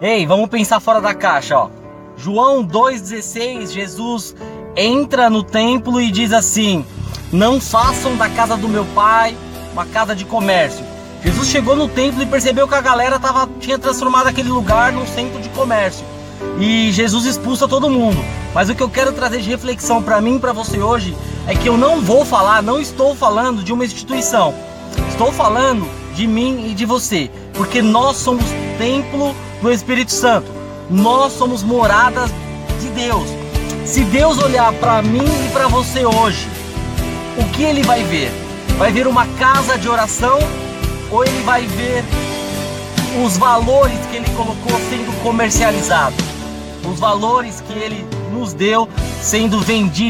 Ei, vamos pensar fora da caixa, ó. João 2,16, Jesus entra no templo e diz assim: Não façam da casa do meu pai uma casa de comércio. Jesus chegou no templo e percebeu que a galera tava, tinha transformado aquele lugar num centro de comércio. E Jesus expulsa todo mundo. Mas o que eu quero trazer de reflexão para mim e para você hoje é que eu não vou falar, não estou falando de uma instituição. Estou falando de mim e de você, porque nós somos templo do Espírito Santo. Nós somos moradas de Deus. Se Deus olhar para mim e para você hoje, o que ele vai ver? Vai ver uma casa de oração ou ele vai ver os valores que ele colocou sendo comercializados? Os valores que ele nos deu sendo vendidos